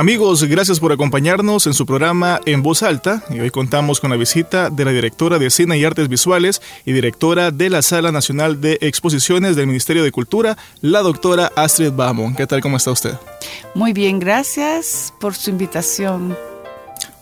Amigos, gracias por acompañarnos en su programa En Voz Alta y hoy contamos con la visita de la directora de Cine y Artes Visuales y directora de la Sala Nacional de Exposiciones del Ministerio de Cultura, la doctora Astrid Bamon. ¿Qué tal? ¿Cómo está usted? Muy bien, gracias por su invitación.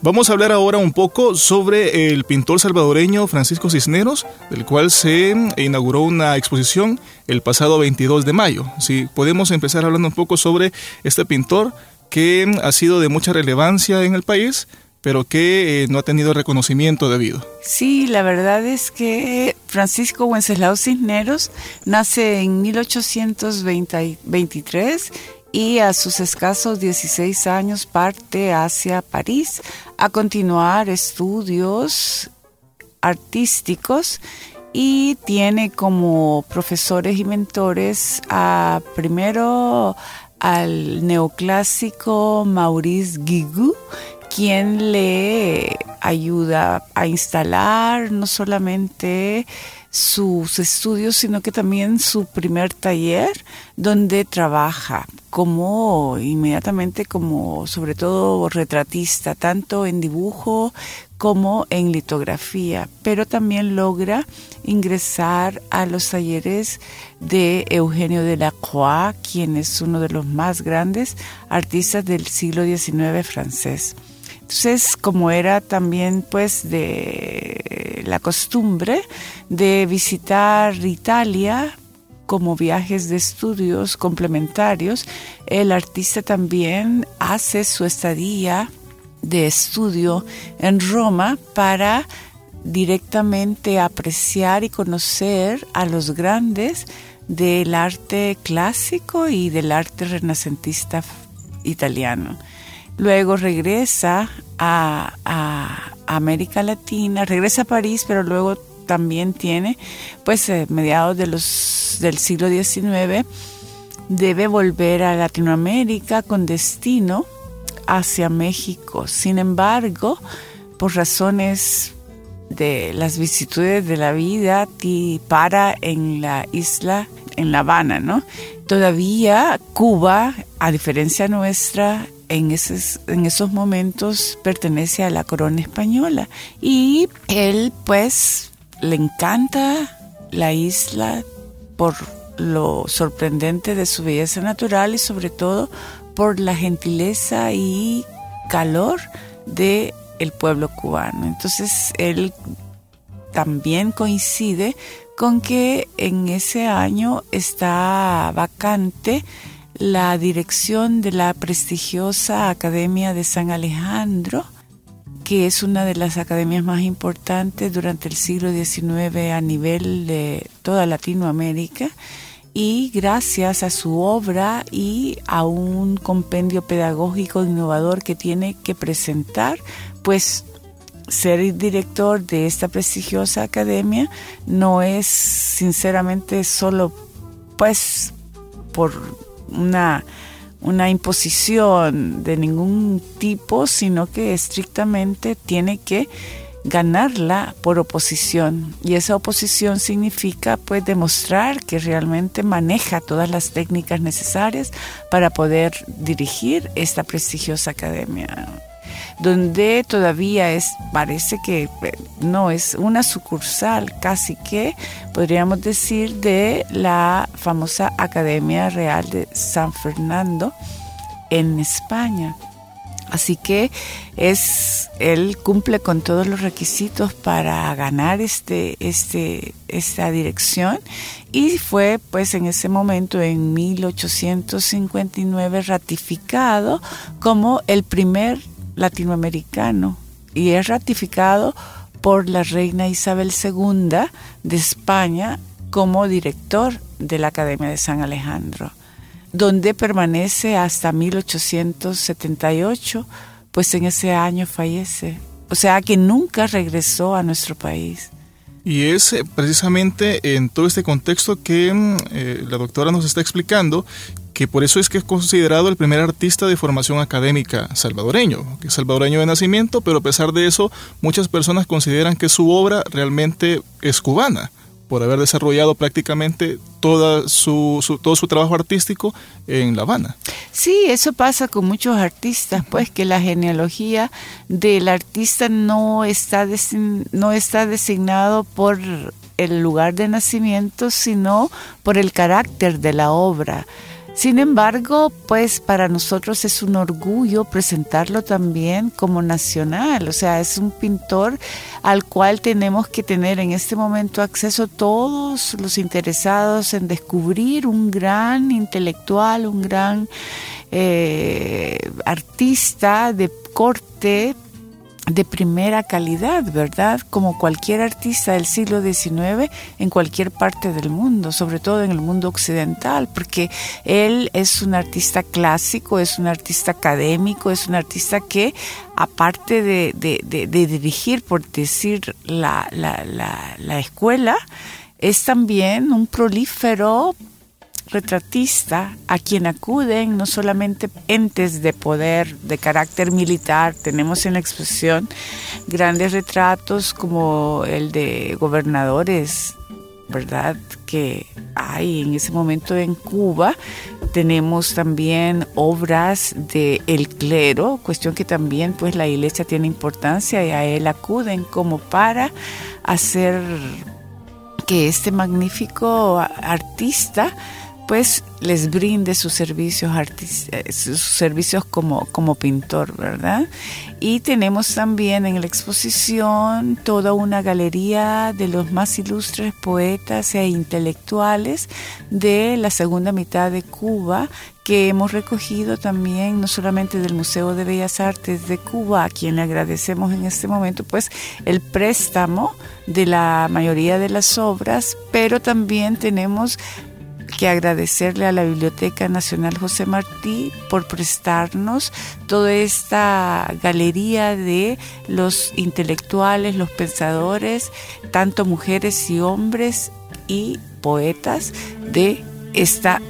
Vamos a hablar ahora un poco sobre el pintor salvadoreño Francisco Cisneros, del cual se inauguró una exposición el pasado 22 de mayo. Si podemos empezar hablando un poco sobre este pintor, que ha sido de mucha relevancia en el país, pero que eh, no ha tenido reconocimiento debido. Sí, la verdad es que Francisco Wenceslao Cisneros nace en 1823 y a sus escasos 16 años parte hacia París a continuar estudios artísticos y tiene como profesores y mentores a primero al neoclásico Maurice Guigou, quien le ayuda a instalar no solamente sus estudios, sino que también su primer taller donde trabaja como inmediatamente como sobre todo retratista, tanto en dibujo como en litografía, pero también logra ingresar a los talleres de Eugenio de la Croix, quien es uno de los más grandes artistas del siglo XIX francés. Entonces, como era también pues de la costumbre de visitar Italia como viajes de estudios complementarios, el artista también hace su estadía de estudio en Roma para directamente apreciar y conocer a los grandes del arte clásico y del arte renacentista italiano. Luego regresa a, América Latina, regresa a París, pero luego también tiene, pues, eh, mediados de los, del siglo XIX, debe volver a Latinoamérica con destino hacia México. Sin embargo, por razones de las vicitudes de la vida, y para en la isla, en La Habana, ¿no? Todavía Cuba, a diferencia nuestra, en esos, en esos momentos pertenece a la corona española. Y él, pues, le encanta la isla por lo sorprendente de su belleza natural y sobre todo por la gentileza y calor de el pueblo cubano. Entonces él también coincide con que en ese año está vacante la dirección de la prestigiosa Academia de San Alejandro, que es una de las academias más importantes durante el siglo XIX a nivel de toda Latinoamérica y gracias a su obra y a un compendio pedagógico innovador que tiene que presentar, pues ser director de esta prestigiosa academia no es sinceramente solo pues por una, una imposición de ningún tipo, sino que estrictamente tiene que ganarla por oposición y esa oposición significa pues demostrar que realmente maneja todas las técnicas necesarias para poder dirigir esta prestigiosa academia. donde todavía es, parece que eh, no, es una sucursal casi que, podríamos decir, de la famosa Academia Real de San Fernando en España. Así que es, él cumple con todos los requisitos para ganar este, este, esta dirección. Y fue pues en ese momento en 1859 ratificado como el primer latinoamericano. Y es ratificado por la reina Isabel II de España como director de la Academia de San Alejandro donde permanece hasta 1878, pues en ese año fallece. O sea que nunca regresó a nuestro país. Y es eh, precisamente en todo este contexto que mm, eh, la doctora nos está explicando que por eso es que es considerado el primer artista de formación académica salvadoreño, que es salvadoreño de nacimiento, pero a pesar de eso muchas personas consideran que su obra realmente es cubana por haber desarrollado prácticamente toda su, todo su trabajo artístico en La Habana. Sí, eso pasa con muchos artistas, pues que la genealogía del artista no está, no está designado por el lugar de nacimiento, sino por el carácter de la obra. Sin embargo, pues para nosotros es un orgullo presentarlo también como nacional, o sea, es un pintor al cual tenemos que tener en este momento acceso todos los interesados en descubrir un gran intelectual, un gran eh, artista de corte de primera calidad, ¿verdad? Como cualquier artista del siglo XIX en cualquier parte del mundo, sobre todo en el mundo occidental, porque él es un artista clásico, es un artista académico, es un artista que, aparte de, dirigir, por decir, la, la escuela, es también un prolífero retratista a quien acuden no solamente entes de poder de carácter militar, tenemos en la exposición grandes retratos como el de gobernadores, ¿verdad? Que hay en ese momento en Cuba. Tenemos también obras de el clero, cuestión que también pues la iglesia tiene importancia y a él acuden como para hacer que este magnífico artista pues les brinde sus servicios, eh, sus servicios como, como pintor, ¿verdad? Y tenemos también en la exposición toda una galería de los más ilustres poetas e intelectuales de la segunda mitad de Cuba que hemos recogido también no solamente del Museo de Bellas Artes de Cuba, a quien le agradecemos en este momento, pues el préstamo de la mayoría de las obras, pero también tenemos que agradecerle a la Biblioteca Nacional José Martí por prestarnos toda esta galería de los intelectuales, los pensadores, tanto mujeres y hombres y poetas de esta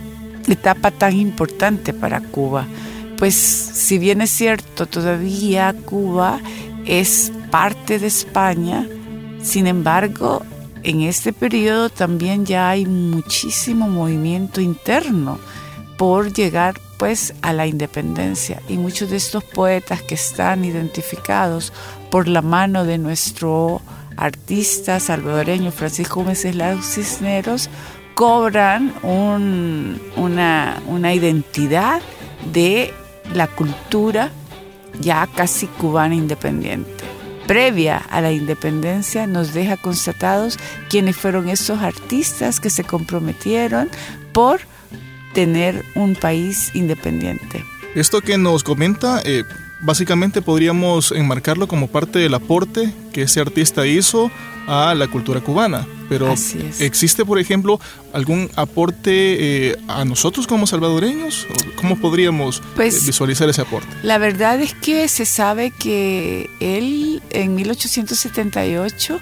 etapa tan importante para Cuba. Pues si bien es cierto, todavía Cuba es parte de España, sin embargo, en este periodo también ya hay muchísimo movimiento interno por llegar pues a la independencia. Y muchos de estos poetas que están identificados por la mano de nuestro artista salvadoreño Francisco Meselau Cisneros cobran una identidad de la cultura ya casi cubana independiente previa a la independencia nos deja constatados quiénes fueron esos artistas que se comprometieron por tener un país independiente. Esto que nos comenta, eh, básicamente podríamos enmarcarlo como parte del aporte que ese artista hizo a la cultura cubana. Pero ¿existe, por ejemplo, algún aporte eh, a nosotros como salvadoreños? ¿Cómo podríamos eh, pues, visualizar ese aporte? La verdad es que se sabe que él en 1878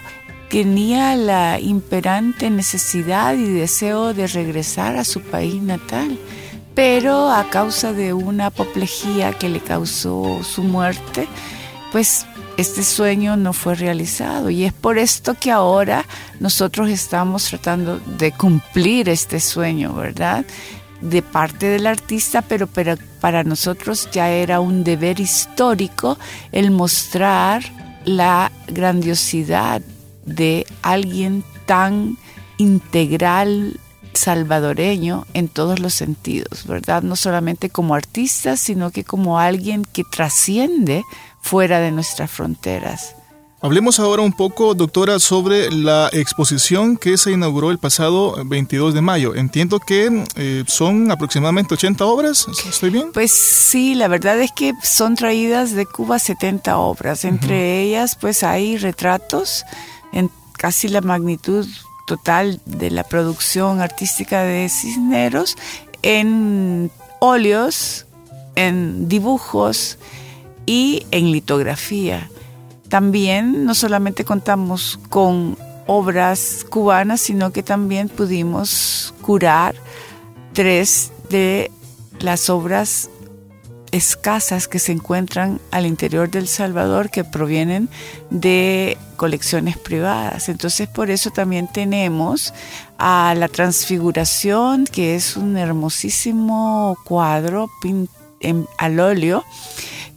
tenía la imperante necesidad y deseo de regresar a su país natal, pero a causa de una apoplejía que le causó su muerte, pues este sueño no fue realizado y es por esto que ahora nosotros estamos tratando de cumplir este sueño, ¿verdad? de parte del artista, pero, pero para nosotros ya era un deber histórico el mostrar la grandiosidad de alguien tan integral salvadoreño en todos los sentidos, ¿verdad? No solamente como artista, sino que como alguien que trasciende fuera de nuestras fronteras. Hablemos ahora un poco, doctora, sobre la exposición que se inauguró el pasado 22 de mayo. Entiendo que eh, son aproximadamente 80 obras, ¿estoy bien? Pues sí, la verdad es que son traídas de Cuba 70 obras. Entre ellas, pues hay retratos en casi la magnitud total de la producción artística de Cisneros en óleos, en dibujos y en litografía. También no solamente contamos con obras cubanas, sino que también pudimos curar tres de las obras escasas que se encuentran al interior del Salvador que provienen de colecciones privadas. Entonces por eso también tenemos a la Transfiguración, que es un hermosísimo cuadro al óleo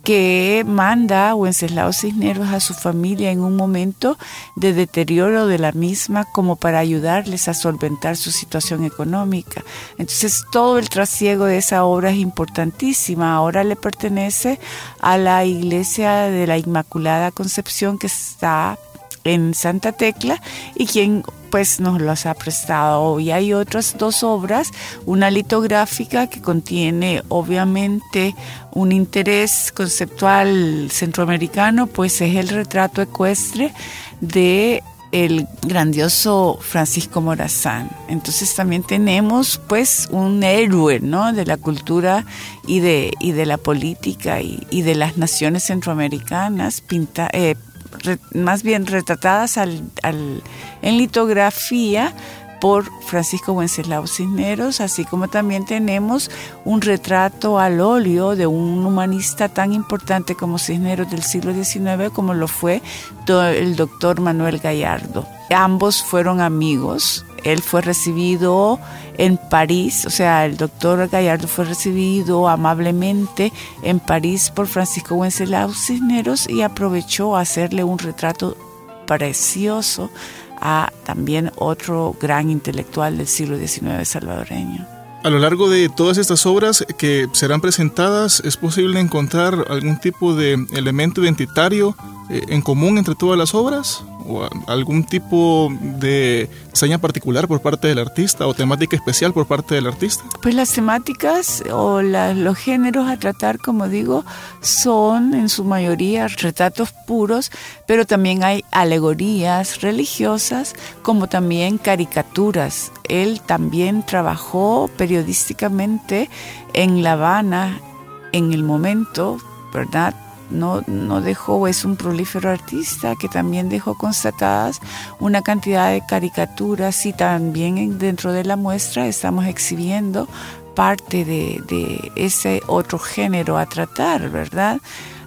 que manda Wenceslao Cisneros a su familia en un momento de deterioro de la misma como para ayudarles a solventar su situación económica. Entonces todo el trasiego de esa obra es importantísima. Ahora le pertenece a la iglesia de la Inmaculada Concepción que está en Santa Tecla y quien pues nos los ha prestado. Y hay otras dos obras, una litográfica que contiene obviamente un interés conceptual centroamericano, pues es el retrato ecuestre de el grandioso Francisco Morazán. Entonces también tenemos pues un héroe ¿no? de la cultura y de, y de la política y, de las naciones centroamericanas pinta, eh, más bien retratadas al, en litografía por Francisco Wenceslao Cisneros, así como también tenemos un retrato al óleo de un humanista tan importante como Cisneros del siglo XIX como lo fue el doctor Manuel Gallardo. Ambos fueron amigos, él fue recibido en París, o sea, el doctor Gallardo fue recibido amablemente en París por Francisco Wenceslao Cisneros y aprovechó a hacerle un retrato precioso a también otro gran intelectual del siglo XIX salvadoreño. A lo largo de todas estas obras que serán presentadas, ¿es posible encontrar algún tipo de elemento identitario eh, en común entre todas las obras? ¿O algún tipo de diseño particular por parte del artista o temática especial por parte del artista? Pues las temáticas o los géneros a tratar, como digo, son en su mayoría retratos puros, pero también hay alegorías religiosas como también caricaturas. Él también trabajó periodísticamente en La Habana en el momento, ¿verdad? No, no dejó, es un prolífero artista que también dejó constatadas una cantidad de caricaturas y también dentro de la muestra estamos exhibiendo parte de, de ese otro género a tratar, ¿verdad?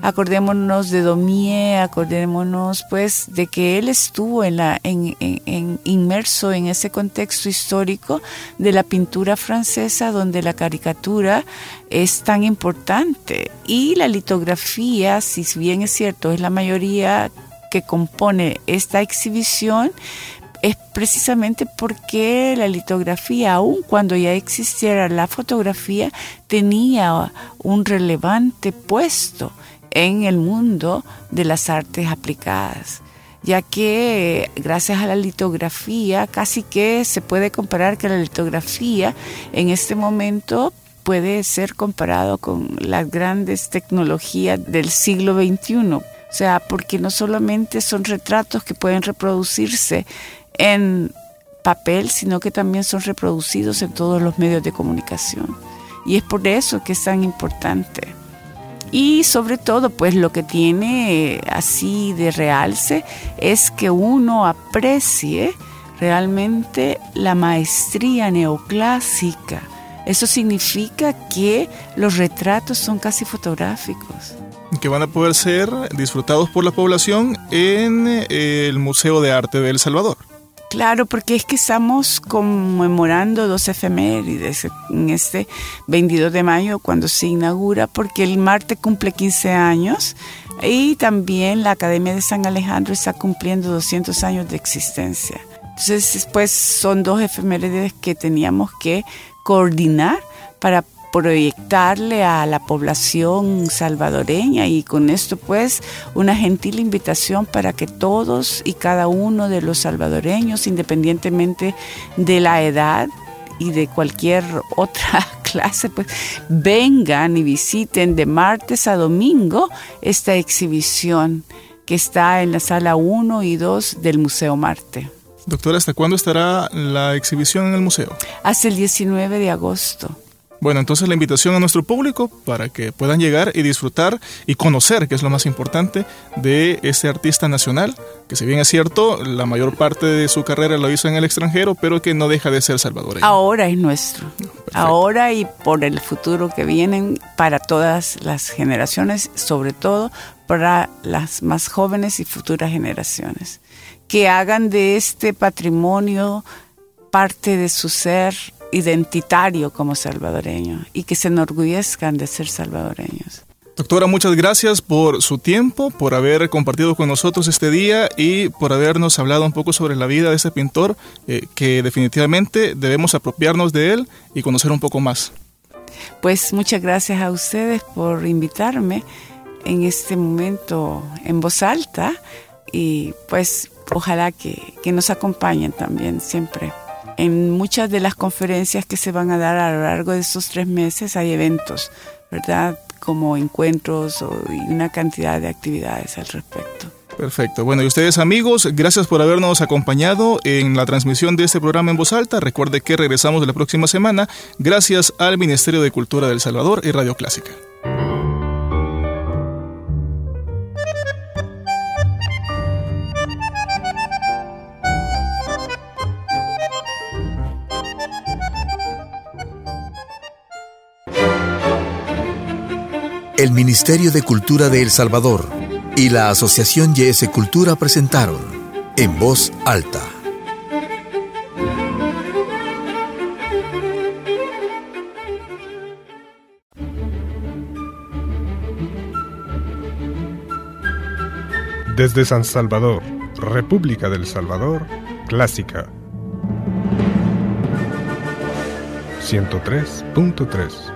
Acordémonos de Daumier, acordémonos pues de que él estuvo en la, inmerso en ese contexto histórico de la pintura francesa donde la caricatura es tan importante. Y la litografía, si bien es cierto, es la mayoría que compone esta exhibición, es precisamente porque la litografía, aun cuando ya existiera la fotografía, tenía un relevante puesto en el mundo de las artes aplicadas, ya que gracias a la litografía casi que se puede comparar que la litografía en este momento puede ser comparado con las grandes tecnologías del siglo XXI. O sea, porque no solamente son retratos que pueden reproducirse en papel, sino que también son reproducidos en todos los medios de comunicación. Y es por eso que es tan importante. Y sobre todo, pues lo que tiene así de realce es que uno aprecie realmente la maestría neoclásica. Eso significa que los retratos son casi fotográficos. Que van a poder ser disfrutados por la población en el Museo de Arte de El Salvador. Claro, porque es que estamos conmemorando dos efemérides en este 22 de mayo cuando se inaugura, porque el Marte cumple 15 años y también la Academia de San Alejandro está cumpliendo 200 años de existencia. Entonces, pues son dos efemérides que teníamos que coordinar para proyectarle a la población salvadoreña y con esto pues una gentil invitación para que todos y cada uno de los salvadoreños, independientemente de la edad y de cualquier otra clase, pues vengan y visiten de martes a domingo esta exhibición que está en la sala 1 y 2 del Museo Marte. Doctora, ¿hasta cuándo estará la exhibición en el museo? Hasta el 19 de agosto. Bueno, entonces la invitación a nuestro público para que puedan llegar y disfrutar y conocer, que es lo más importante, de este artista nacional, que si bien es cierto, la mayor parte de su carrera lo hizo en el extranjero, pero que no deja de ser salvadoreño. Ahora es nuestro. Ahora y por el futuro que vienen para todas las generaciones, sobre todo para las más jóvenes y futuras generaciones, que hagan de este patrimonio parte de su ser identitario como salvadoreño y que se enorgullezcan de ser salvadoreños. Doctora, muchas gracias por su tiempo, por haber compartido con nosotros este día y por habernos hablado un poco sobre la vida de este pintor, eh, que definitivamente debemos apropiarnos de él y conocer un poco más. Pues muchas gracias a ustedes por invitarme en este momento en voz alta y pues ojalá que, que nos acompañen también siempre en muchas de las conferencias que se van a dar a lo largo de estos tres meses hay eventos, ¿verdad? Como encuentros y una cantidad de actividades al respecto. Perfecto. Bueno, y ustedes amigos, gracias por habernos acompañado en la transmisión de este programa en voz alta. Recuerde que regresamos la próxima semana gracias al Ministerio de Cultura del Salvador y Radio Clásica. El Ministerio de Cultura de El Salvador y la Asociación YS Cultura presentaron En Voz Alta. Desde San Salvador, República del Salvador, Clásica 103.3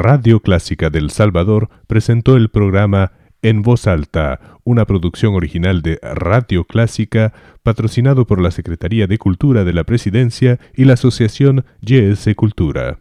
Radio Clásica del Salvador presentó el programa En Voz Alta, una producción original de Radio Clásica, patrocinado por la Secretaría de Cultura de la Presidencia y la Asociación YS Cultura.